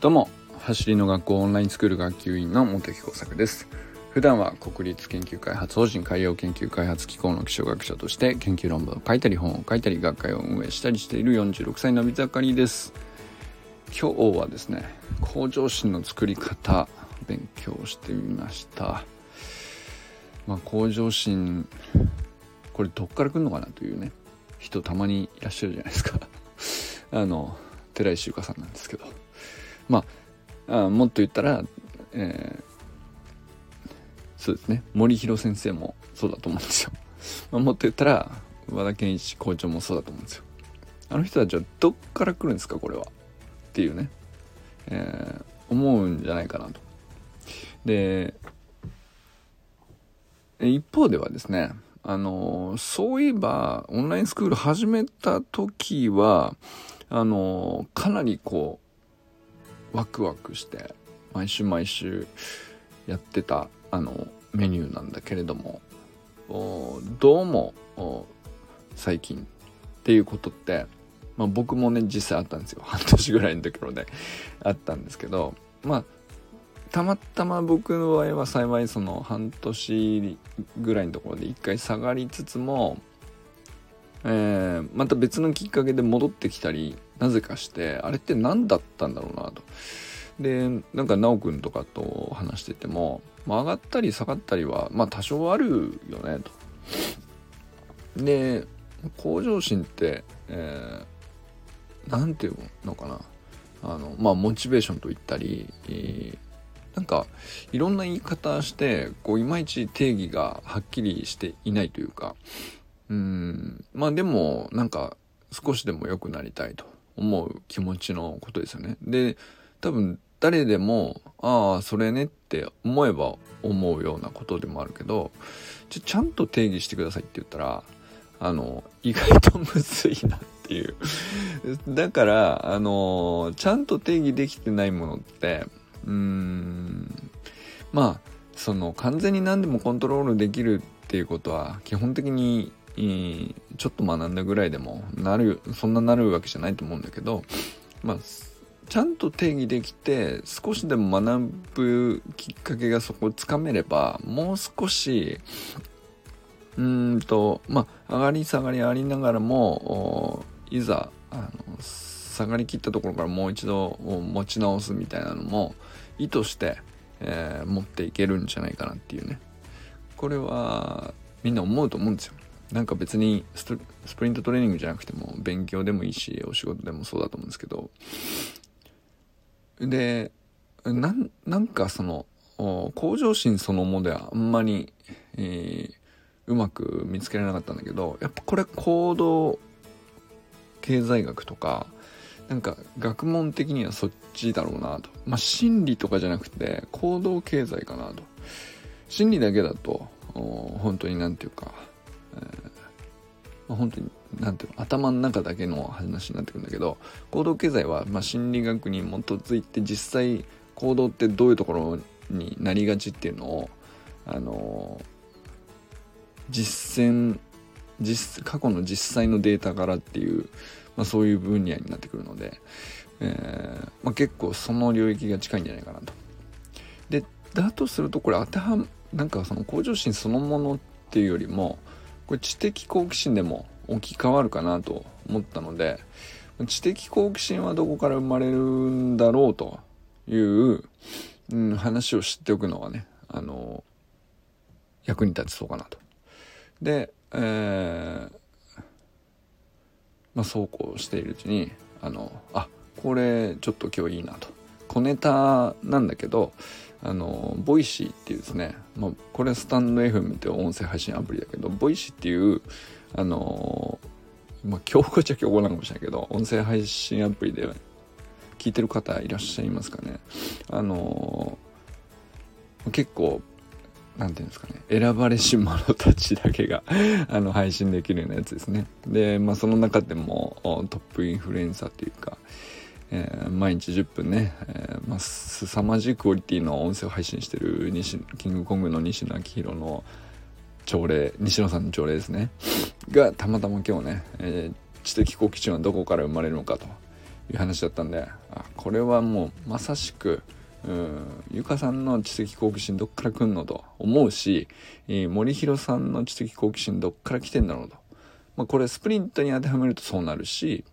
どうも走りの学校オンラインスクール学級委員の茂木耕作です。普段は国立研究開発法人海洋研究開発機構の気象学者として研究論文を書いたり本を書いたり学会を運営したりしている46歳のび盛りです。今日はですね向上心の作り方勉強してみました。まあ向上心これどっから来るのかなというね人たまにいらっしゃるじゃないですか。あの寺石由香さんなんですけど。まああもっと言ったら、えー、そうですね。森弘先生もそうだと思うんですよ、まあ、もっと言ったら和田健一校長もそうだと思うんですよ。あの人たちはどっから来るんですかこれは？っていうね、えー、思うんじゃないかなと。で一方ではですねあのそういえばオンラインスクール始めた時はあのかなりこうワクワクして毎週毎週やってたあのメニューなんだけれどもどうも最近っていうことって、まあ、僕もね実際あったんですよ。半年ぐらいのところであったんですけどまあたまたま僕の場合は幸いその半年ぐらいのところで一回下がりつつも、えー、また別のきっかけで戻ってきたりなぜかしてあれって何だったんだろうなと。でなんか奈くんとかと話してても、まあ、上がったり下がったりはまあ多少あるよねと。で向上心って、えー、ていうのかなあのまあモチベーションと言ったり、えー、なんかいろんな言い方してこういまいち定義がはっきりしていないというかうんまあでもなんか少しでも良くなりたいと思う気持ちのことですよね。で、多分誰でも、ああ、それねって思えば思うようなことでもあるけど、ちちゃんと定義してくださいって言ったら、あの、意外とむずいなっていう。だから、あの、ちゃんと定義できてないものって、うーん、まあ、その完全に何でもコントロールできるっていうことは基本的にちょっと学んだぐらいでもなるそんななるわけじゃないと思うんだけどまあちゃんと定義できて少しでも学ぶきっかけがそこをつかめればもう少しうんとまあ上がり下がりありながらもいざあの下がりきったところからもう一度持ち直すみたいなのも意図して、えー、持っていけるんじゃないかなっていうね。これはみんな思うと思うんですよ。なんか別にスプリントトレーニングじゃなくても勉強でもいいしお仕事でもそうだと思うんですけど。でなんなんかその向上心そのものではあんまり、えー、うまく見つけられなかったんだけどやっぱこれ行動経済学とかなんか学問的にはそっちだろうなと。まあ心理とかじゃなくて行動経済かなと。心理だけだと本当に何て言うかまあ、本当に何ていうの頭の中だけの話になってくるんだけど行動経済はま心理学に基づいて実際行動ってどういうところになりがちっていうのをあの実践実過去の実際のデータからっていう、まあ、そういう分野になってくるので、えーまあ、結構その領域が近いんじゃないかなと。でだとするとこれ当てはなんかその向上心そのものっていうよりもこれ知的好奇心でも置き換わるかなと思ったので知的好奇心はどこから生まれるんだろうという、うん、話を知っておくのはねあの役に立ちそうかなと。で、えー、まあ、そうこうしているうちにあのあこれちょっと今日いいなと小ネタなんだけどあの Voicy っていうですね、まあ、これスタンド FM って音声配信アプリだけど Voicy っていうあのまあ競合っちゃ競合なのかもしれないけど音声配信アプリで聞いてる方いらっしゃいますかね。あの結構なんていうんですかね選ばれし者たちだけが あの配信できるようなやつですね。でまあその中でもトップインフルエンサーっていうかえー、毎日10分ね、えー、まあ、凄まじいクオリティの音声を配信してる西キングコングの西野昭弘の朝礼西野さんの朝礼ですね。がたまたま今日ね、えー、知的好奇心はどこから生まれるのかと。いう話だったんであこれはもうまさしくうんゆかさんの知的好奇心どっから来んのと思うし、えー、森弘さんの知的好奇心どっから来てんだろうと、まあ、これスプリントに当てはめるとそうなるし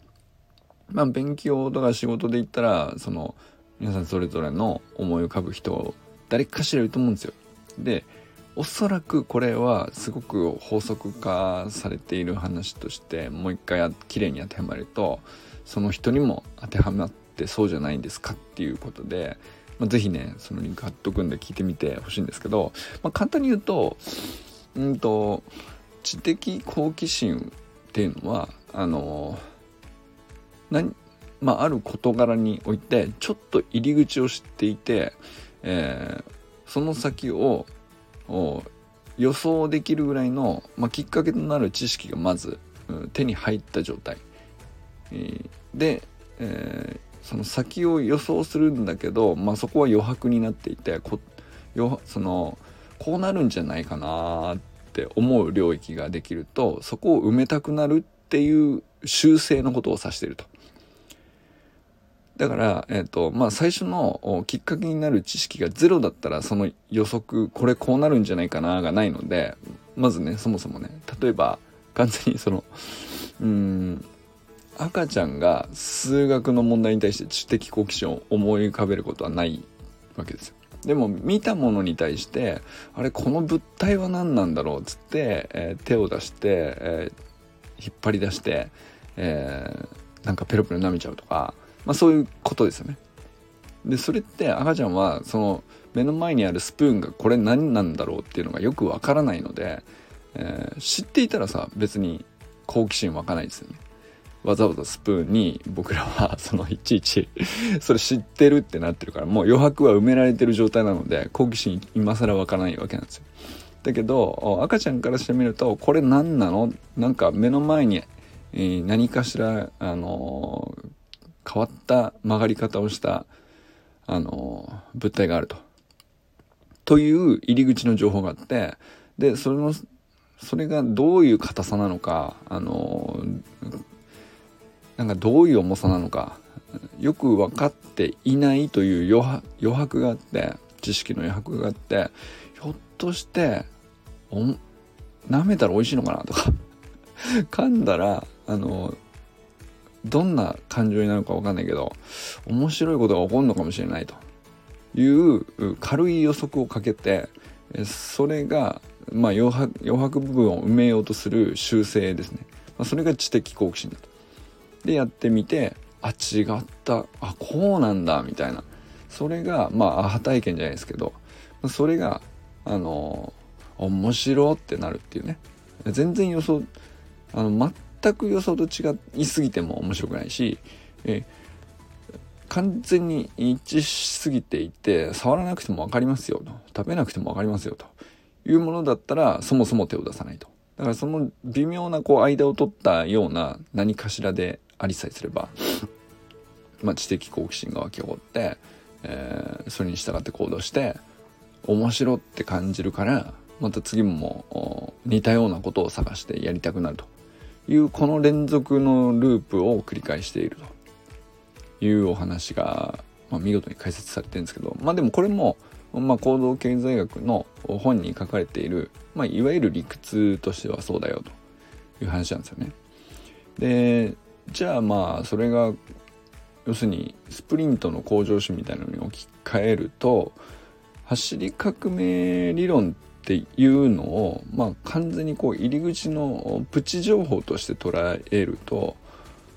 まあ勉強とか仕事で言ったらその皆さんそれぞれの思い浮かぶ人誰かしらいると思うんですよ。でおそらくこれはすごく法則化されている話としてもう一回きれいに当てはまるとその人にも当てはまってそうじゃないんですかっていうことで、まあ、ぜひねそのリンク貼っとくんで聞いてみてほしいんですけど、まあ、簡単に言うとうんと知的好奇心っていうのはあの何まあ、ある事柄においてちょっと入り口を知っていて、えー、その先を予想できるぐらいの、まあ、きっかけとなる知識がまず、うん、手に入った状態、えー、で、えー、その先を予想するんだけど、まあ、そこは余白になっていてこよそのこうなるんじゃないかなって思う領域ができるとそこを埋めたくなるっていう修正のことを指していると。だから、えっ、ー、と、まあ、最初のきっかけになる知識がゼロだったら、その予測、これこうなるんじゃないかな、がないので、まずね、そもそもね、例えば、完全にその、うん、赤ちゃんが数学の問題に対して知的好奇心を思い浮かべることはないわけですよ。でも見たものに対してあれこの物体は何なんだろうっつって、えー、手を出して、えー、引っ張り出して、えー、なんかペロペロ舐めちゃうとかまあ、そういうことですよね。でそれって赤ちゃんはその目の前にあるスプーンがこれ何なんだろうっていうのがよくわからないので、えー、知っていたらさ別に好奇心湧かないですよね。わざわざスプーンに僕らはそのいちいちそれ知ってるってなってるからもう余白は埋められてる状態なので好奇心今更湧かないわけなんですよ。だけど赤ちゃんからしてみるとこれ何なの？なんか目の前に何かしらあの変わった曲がり方をした、あの、物体があると。という入り口の情報があって、で、それの、それがどういう硬さなのか、あの、なんかどういう重さなのか、よく分かっていないという余白があって、知識の余白があって、ひょっとして、お舐めたら美味しいのかなとか噛んだら、あの、どんな感情になるか分かんないけど面白いことが起こるのかもしれないと。いう軽い予測をかけてそれが、まあ、余白余白部分を埋めようとする修正ですね、まあ、それが知的好奇心だと。でやってみてあ違った。あこうなんだ。みたいな。それがまあアハ体験じゃないですけどそれがあの面白ってなるっていうね。全然予想あの全く予想と違いすぎても面白くないし、え完全に一致しすぎていて触らなくても分かりますよと。食べなくても分かりますよと。いうものだったらそもそも手を出さないと。だからその微妙なこう間を取ったような何かしらでありさえすれば、まあ、知的好奇心が湧き起こって、えー、それに従って行動して面白って感じるからまた次も似たようなことを探してやりたくなると。いうこの連続のループを繰り返しているというお話が、まあ、見事に解説されてるんですけどまあでもこれも、まあ、行動経済学の本に書かれている、まあ、いわゆる理屈としてはそうだよという話なんですよね。でじゃあまあそれが要するにスプリントの向上心みたいなのに置き換えると走り革命理論っていうのを、まあ、完全にこう入り口のプチ情報として捉えると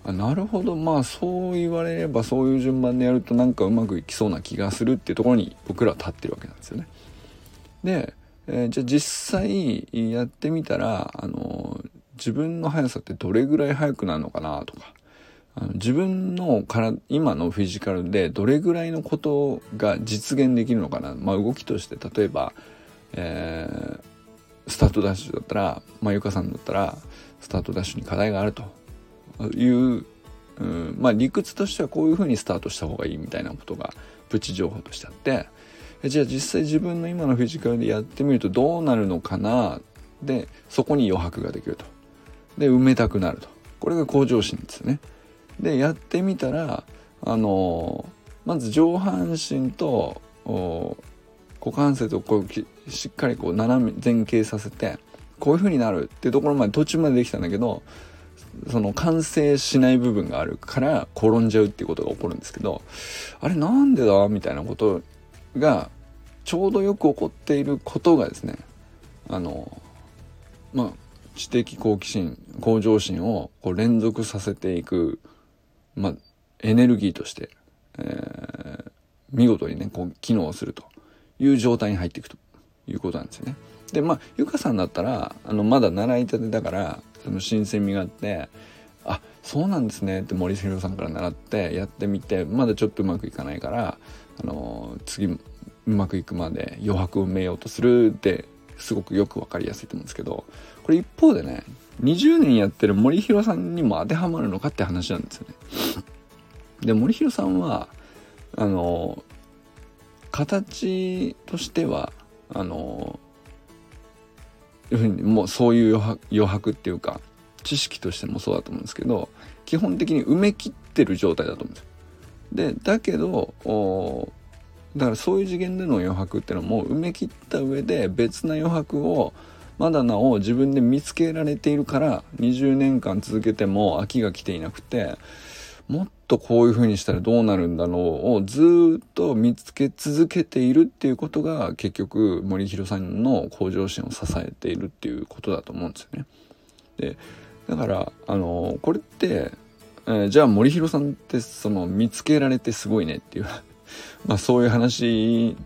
あなるほどまあそう言われればそういう順番でやるとなんかうまくいきそうな気がするっていうところに僕らは立ってるわけなんですよね。で、えー、じゃあ実際やってみたらあの自分の速さってどれぐらい速くなるのかなとかあの自分のから今のフィジカルでどれぐらいのことが実現できるのかな、まあ、動きとして例えばえー、スタートダッシュだったら、まあ、ゆかさんだったら、スタートダッシュに課題があるという、うん、まあ理屈としてはこういうふうにスタートした方がいいみたいなことがプチ情報としてあって、じゃあ実際自分の今のフィジカルでやってみるとどうなるのかな？で、そこに余白ができると。で、埋めたくなると。これが向上心ですよね。でやってみたらあのまず上半身と股関節をこうしっかりこう斜め前傾させてこういう風になるっていうところまで途中までできたんだけどその完成しない部分があるから転んじゃうっていうことが起こるんですけどあれなんでだみたいなことがちょうどよく起こっていることがですねあのまあ知的好奇心向上心をこう連続させていく、まあ、エネルギーとして、えー、見事にねこう機能すると。いう状態に入っていくということなんですよね。でまあゆかさんだったらあのまだ習いたてだからその新鮮味があってあそうなんですねって森弘さんから習ってやってみてまだちょっとうまくいかないからあの次うまくいくまで余白を埋めようとするってすごくよく分かりやすいと思うんですけどこれ一方でね20年やってる森弘さんにも当てはまるのかって話なんですよね。で森弘さんはあの形としてはあのもうそういう余白っていうか知識としてもそうだと思うんですけど基本的に埋め切ってる状態だと思うんですよ。でだけどだからそういう次元での余白っていうのも埋め切った上で別な余白をまだなお自分で見つけられているから20年間続けても飽きが来ていなくてもっとこういう風にしたらどうなるんだろうをずっと見つけ続けているっていうことが結局森弘さんの向上心を支えているっていうことだと思うんですよね。でだからあのこれって、えー、じゃあ森弘さんってその見つけられてすごいねっていう まあそういう話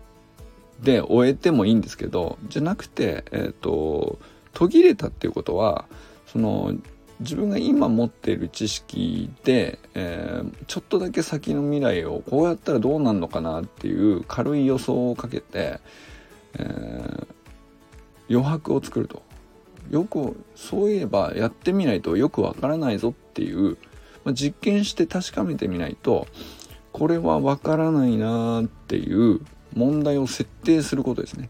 で終えてもいいんですけどじゃなくてえっ、ー、と途切れたっていうことはその自分が今持っている知識で、えー、ちょっとだけ先の未来をこうやったらどうなるのかなっていう軽い予想をかけて、えー、余白を作るとよくそういえばやってみないとよくわからないぞっていう、まあ、実験して確かめてみないとこれはわからないなっていう問題を設定することですね。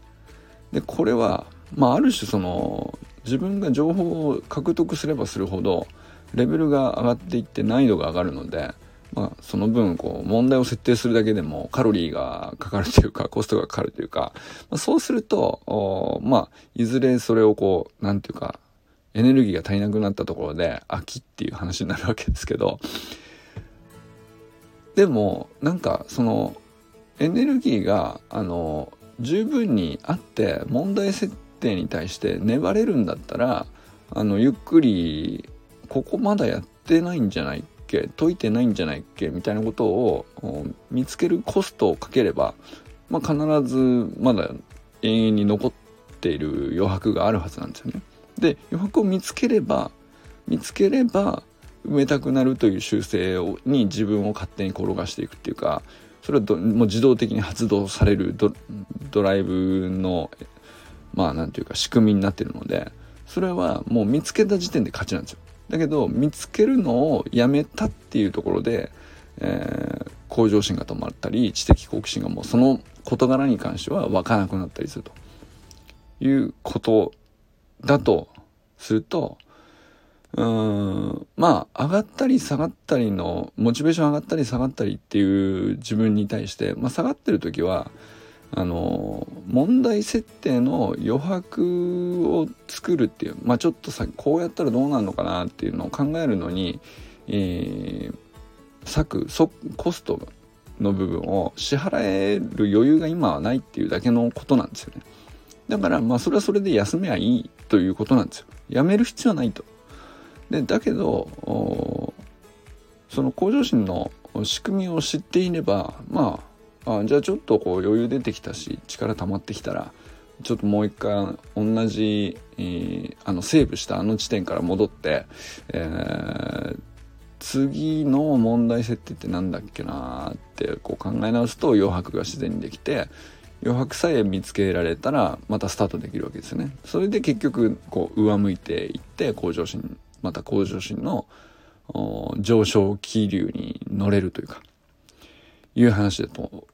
でこれはまあある種その自分が情報を獲得すればするほどレベルが上がっていって難易度が上がるので、まあ、その分こう問題を設定するだけでもカロリーがかかるというかコストがかかるというか、まあ、そうするとまあいずれそれをこう何て言うかエネルギーが足りなくなったところで飽きっていう話になるわけですけどでもなんかそのエネルギーがあの十分にあって問題設定に対して粘れるんだったらあのゆっくりここまだやってないんじゃないっけ解いてないんじゃないっけみたいなことを見つけるコストをかければ、まあ、必ずまだ永遠に残っている余白があるはずなんですよね。で余白を見つければ見つければ埋めたくなるという習性をに自分を勝手に転がしていくっていうかそれはもう自動的に発動されるドライブのまあなんていうか仕組みになってるのでそれはもう見つけた時点で勝ちなんですよ。だけど見つけるのをやめたっていうところで、えー、向上心が止まったり知的好奇心がもうその事柄に関しては湧かなくなったりするということだとするとうんまあ上がったり下がったりのモチベーション上がったり下がったりっていう自分に対して、まあ、下がってる時はあの問題設定の余白を作るっていうまあちょっとさこうやったらどうなるのかなっていうのを考えるのに、えー、割くコストの部分を支払える余裕が今はないっていうだけのことなんですよね。だからまあそれはそれで休めばいいということなんですよ。やめる必要はないと。でだけどその向上心の仕組みを知っていればまああじゃあちょっとこう余裕出てきたし力溜まってきたらちょっともう一回同じ、えー、あのセーブしたあの地点から戻って、えー、次の問題設定って何だっけなってこう考え直すと余白が自然にできて余白さえ見つけられたらまたスタートできるわけですよね。それで結局こう上向いていって向上心また向上心の上昇気流に乗れるというかいう話だと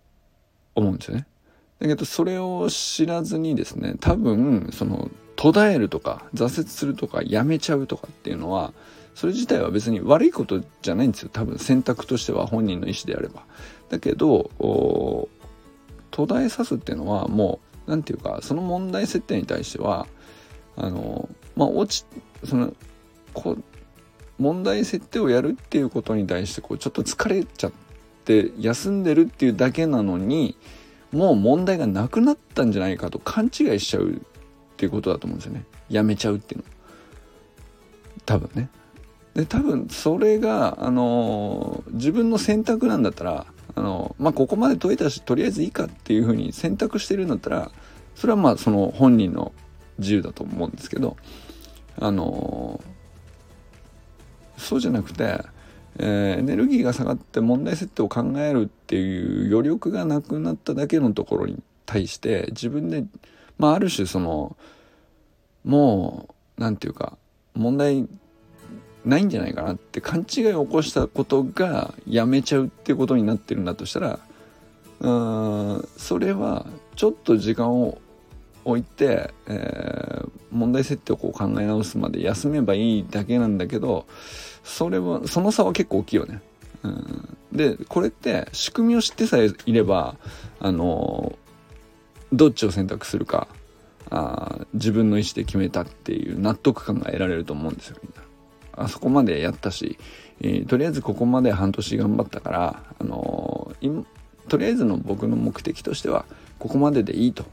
思うんですよね。だけどそれを知らずにですね多分その途絶えるとか挫折するとかやめちゃうとかっていうのはそれ自体は別に悪いことじゃないんですよ多分選択としては本人の意思であればだけど途絶えさすっていうのはもう何て言うかその問題設定に対してはあのまあ落ちそのこ問題設定をやるっていうことに対してこうちょっと疲れちゃって休んでるっていうだけなのにもう問題がなくなったんじゃないかと勘違いしちゃうっていうことだと思うんですよね。やめちゃうっていうの。多分ね。で多分それがあの自分の選択なんだったらあのまあここまで解いたしとりあえずいいかっていうふうに選択してるんだったらそれはまあその本人の自由だと思うんですけどあのそうじゃなくて、えー、エネルギーが下がって問題設定を考えるっていう余力がなくなっただけのところに対して自分で、まあ、ある種そのもう何て言うか問題ないんじゃないかなって勘違いを起こしたことがやめちゃうってことになってるんだとしたらうんそれはちょっと時間を置いて、えー、問題設定をこう考え直すまで休めばいいだけなんだけどそれはその差は結構大きいよね。うん、でこれって仕組みを知ってさえいればあのどっちを選択するかあ自分の意思で決めたっていう納得感が得られると思うんですよみんな。あそこまでやったし、えー、とりあえずここまで半年頑張ったから、あのー、とりあえずの僕の目的としてはここまででいいと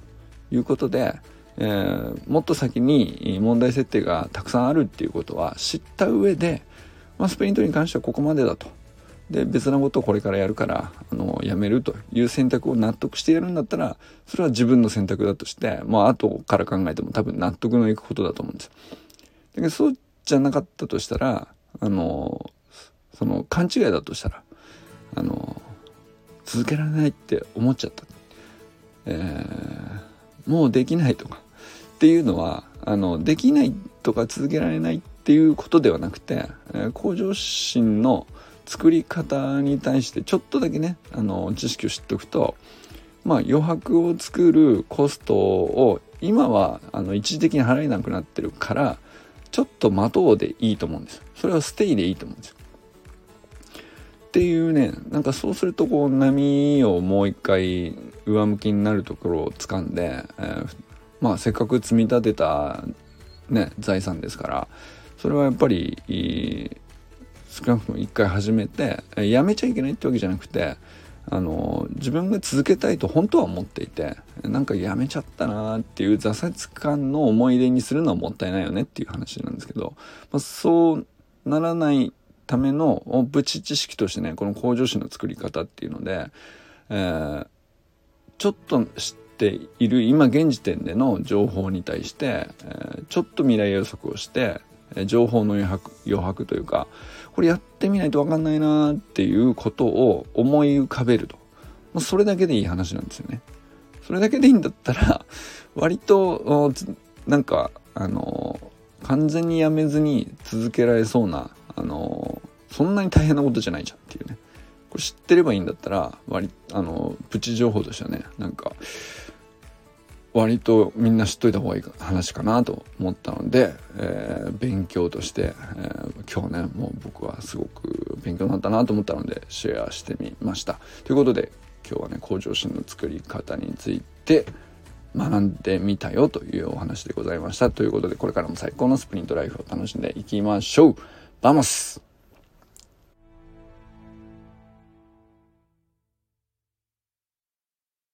いうことで、えー、もっと先に問題設定がたくさんあるっていうことは知った上で、まあ、スプリントに関してはここまでだと。で別なことをこれからやるからあのやめるという選択を納得してやるんだったらそれは自分の選択だとしてまあ後から考えても多分納得のいくことだと思うんです。だけどそうじゃなかったとしたらあのその勘違いだとしたらあの続けられないって思っちゃった、えー、もうできないとか。っていうのはあのできないとか続けられないっていうことではなくて、え、向上心の作り方に対してちょっとだけねあの知識を知っておくとまあ余白を作るコストを今はあの一時的に払えなくなってるからちょっと待とうでいいと思うんです。それはステイでいいと思うんですよ。っていうねなんかそうするとこう波をもう一回上向きになるところを掴んで、えー、まあせっかく積み立てたね財産ですからそれはやっぱり少なくとも一回始めてやめちゃいけないってわけじゃなくてあの自分が続けたいと本当は思っていてなんかやめちゃったなーっていう挫折感の思い出にするのはもったいないよねっていう話なんですけど、まあ、そうならないためのプチ知識としてねこの向上心の作り方っていうので、えー、ちょっと知っている今現時点での情報に対して、えー、ちょっと未来予測をして情報の余白余白というかこれやってみないと分かんないなっていうことを思い浮かべると、まあ、それだけでいい話なんですよね。それだけでいいんだったら 割となんかあの完全にやめずに続けられそうなあのそんなに大変なことじゃないじゃんっていうねこれ知ってればいいんだったら割あのプチ情報としてはねなんか割とみんな知っといた方がいい話かなと思ったので、えー、勉強として、えー、今日ねもう僕はすごく勉強になったなと思ったのでシェアしてみました。ということで今日はね向上心の作り方について学んでみたよというお話でございました。ということでこれからも最高のスプリントライフを楽しんでいきましょう。 Vamos